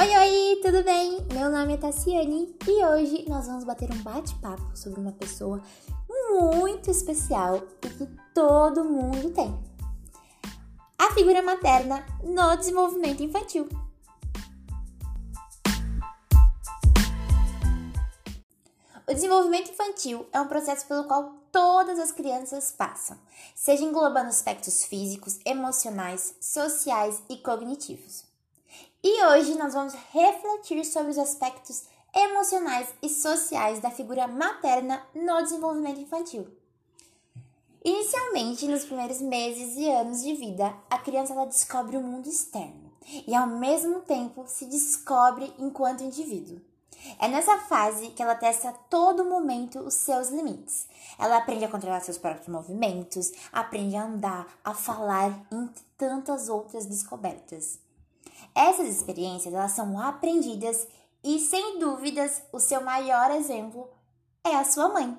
Oi, oi, tudo bem? Meu nome é Tassiane e hoje nós vamos bater um bate-papo sobre uma pessoa muito especial e que todo mundo tem. A figura materna no desenvolvimento infantil. O desenvolvimento infantil é um processo pelo qual todas as crianças passam, seja englobando aspectos físicos, emocionais, sociais e cognitivos. E hoje nós vamos refletir sobre os aspectos emocionais e sociais da figura materna no desenvolvimento infantil. Inicialmente, nos primeiros meses e anos de vida, a criança ela descobre o mundo externo e, ao mesmo tempo, se descobre enquanto indivíduo. É nessa fase que ela testa a todo momento os seus limites. Ela aprende a controlar seus próprios movimentos, aprende a andar, a falar, entre tantas outras descobertas. Essas experiências elas são aprendidas e, sem dúvidas, o seu maior exemplo é a sua mãe.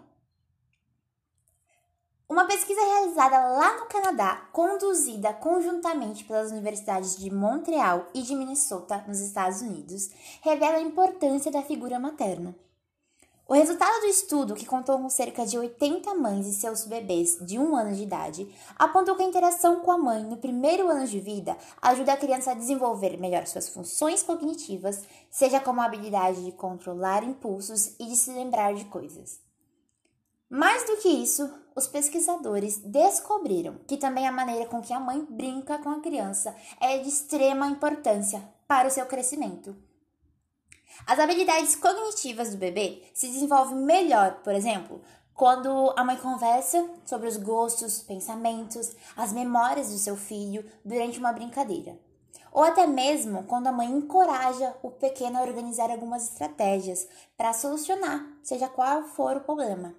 Uma pesquisa realizada lá no Canadá, conduzida conjuntamente pelas universidades de Montreal e de Minnesota, nos Estados Unidos, revela a importância da figura materna. O resultado do estudo, que contou com cerca de 80 mães e seus bebês de um ano de idade, apontou que a interação com a mãe no primeiro ano de vida ajuda a criança a desenvolver melhor suas funções cognitivas, seja como a habilidade de controlar impulsos e de se lembrar de coisas. Mais do que isso, os pesquisadores descobriram que também a maneira com que a mãe brinca com a criança é de extrema importância para o seu crescimento. As habilidades cognitivas do bebê se desenvolvem melhor, por exemplo, quando a mãe conversa sobre os gostos, pensamentos, as memórias do seu filho durante uma brincadeira. Ou até mesmo quando a mãe encoraja o pequeno a organizar algumas estratégias para solucionar, seja qual for o problema.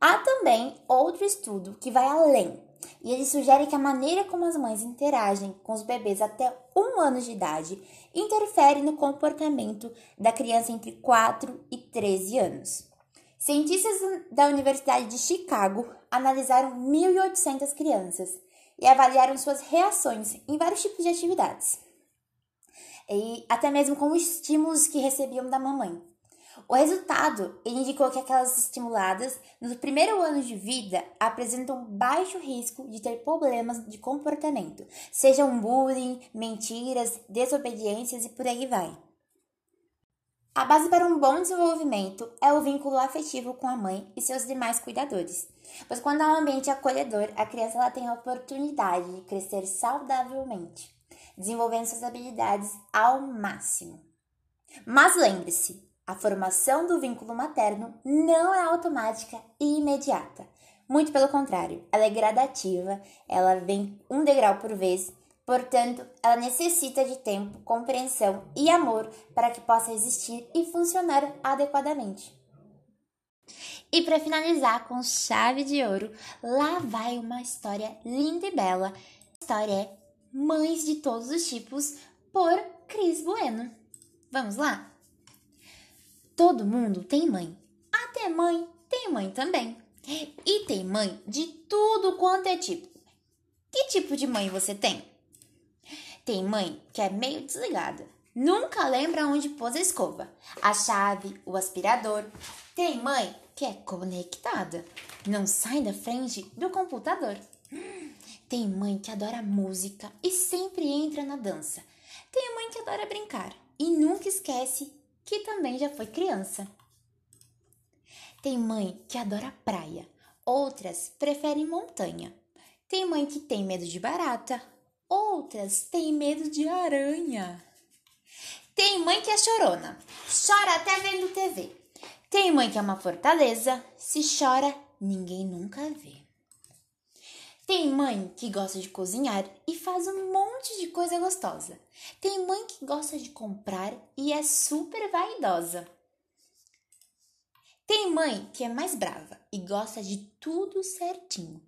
Há também outro estudo que vai além e ele sugere que a maneira como as mães interagem com os bebês até um ano de idade interfere no comportamento da criança entre 4 e 13 anos. Cientistas da Universidade de Chicago analisaram 1.800 crianças e avaliaram suas reações em vários tipos de atividades, e até mesmo com os estímulos que recebiam da mamãe. O resultado indicou que aquelas estimuladas no primeiro ano de vida apresentam baixo risco de ter problemas de comportamento, sejam bullying, mentiras, desobediências e por aí vai. A base para um bom desenvolvimento é o vínculo afetivo com a mãe e seus demais cuidadores, pois quando há um ambiente acolhedor, a criança ela tem a oportunidade de crescer saudavelmente, desenvolvendo suas habilidades ao máximo. Mas lembre-se, a formação do vínculo materno não é automática e imediata. Muito pelo contrário, ela é gradativa, ela vem um degrau por vez, portanto, ela necessita de tempo, compreensão e amor para que possa existir e funcionar adequadamente. E para finalizar com chave de ouro, lá vai uma história linda e bela. A história é Mães de Todos os Tipos, por Cris Bueno. Vamos lá? Todo mundo tem mãe. Até mãe tem mãe também. E tem mãe de tudo quanto é tipo. Que tipo de mãe você tem? Tem mãe que é meio desligada. Nunca lembra onde pôs a escova, a chave, o aspirador. Tem mãe que é conectada. Não sai da frente do computador. Tem mãe que adora música e sempre entra na dança. Tem mãe que adora brincar e nunca esquece que também já foi criança. Tem mãe que adora praia, outras preferem montanha. Tem mãe que tem medo de barata, outras têm medo de aranha. Tem mãe que é chorona, chora até vendo TV. Tem mãe que é uma fortaleza, se chora, ninguém nunca vê. Tem mãe que gosta de cozinhar e faz um monte de coisa gostosa. Tem mãe que gosta de comprar e é super vaidosa. Tem mãe que é mais brava e gosta de tudo certinho.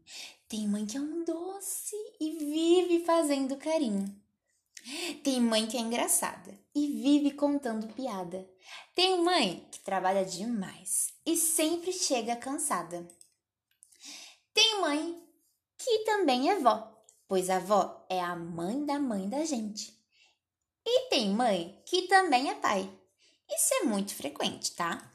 Tem mãe que é um doce e vive fazendo carinho. Tem mãe que é engraçada e vive contando piada. Tem mãe que trabalha demais e sempre chega cansada. Tem mãe que também é vó, pois a avó é a mãe da mãe da gente. E tem mãe que também é pai. Isso é muito frequente, tá?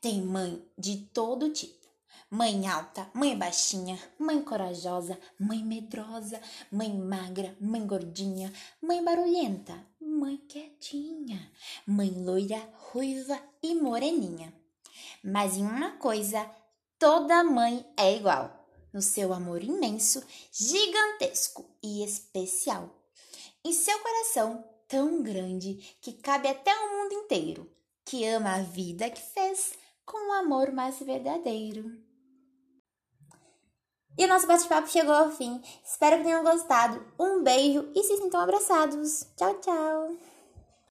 Tem mãe de todo tipo. Mãe alta, mãe baixinha, mãe corajosa, mãe medrosa, mãe magra, mãe gordinha, mãe barulhenta, mãe quietinha, mãe loira, ruiva e moreninha. Mas em uma coisa, toda mãe é igual: no seu amor imenso, gigantesco e especial. Em seu coração tão grande que cabe até o mundo inteiro, que ama a vida que fez com o amor mais verdadeiro. E o nosso bate-papo chegou ao fim. Espero que tenham gostado. Um beijo e se sintam abraçados. Tchau, tchau!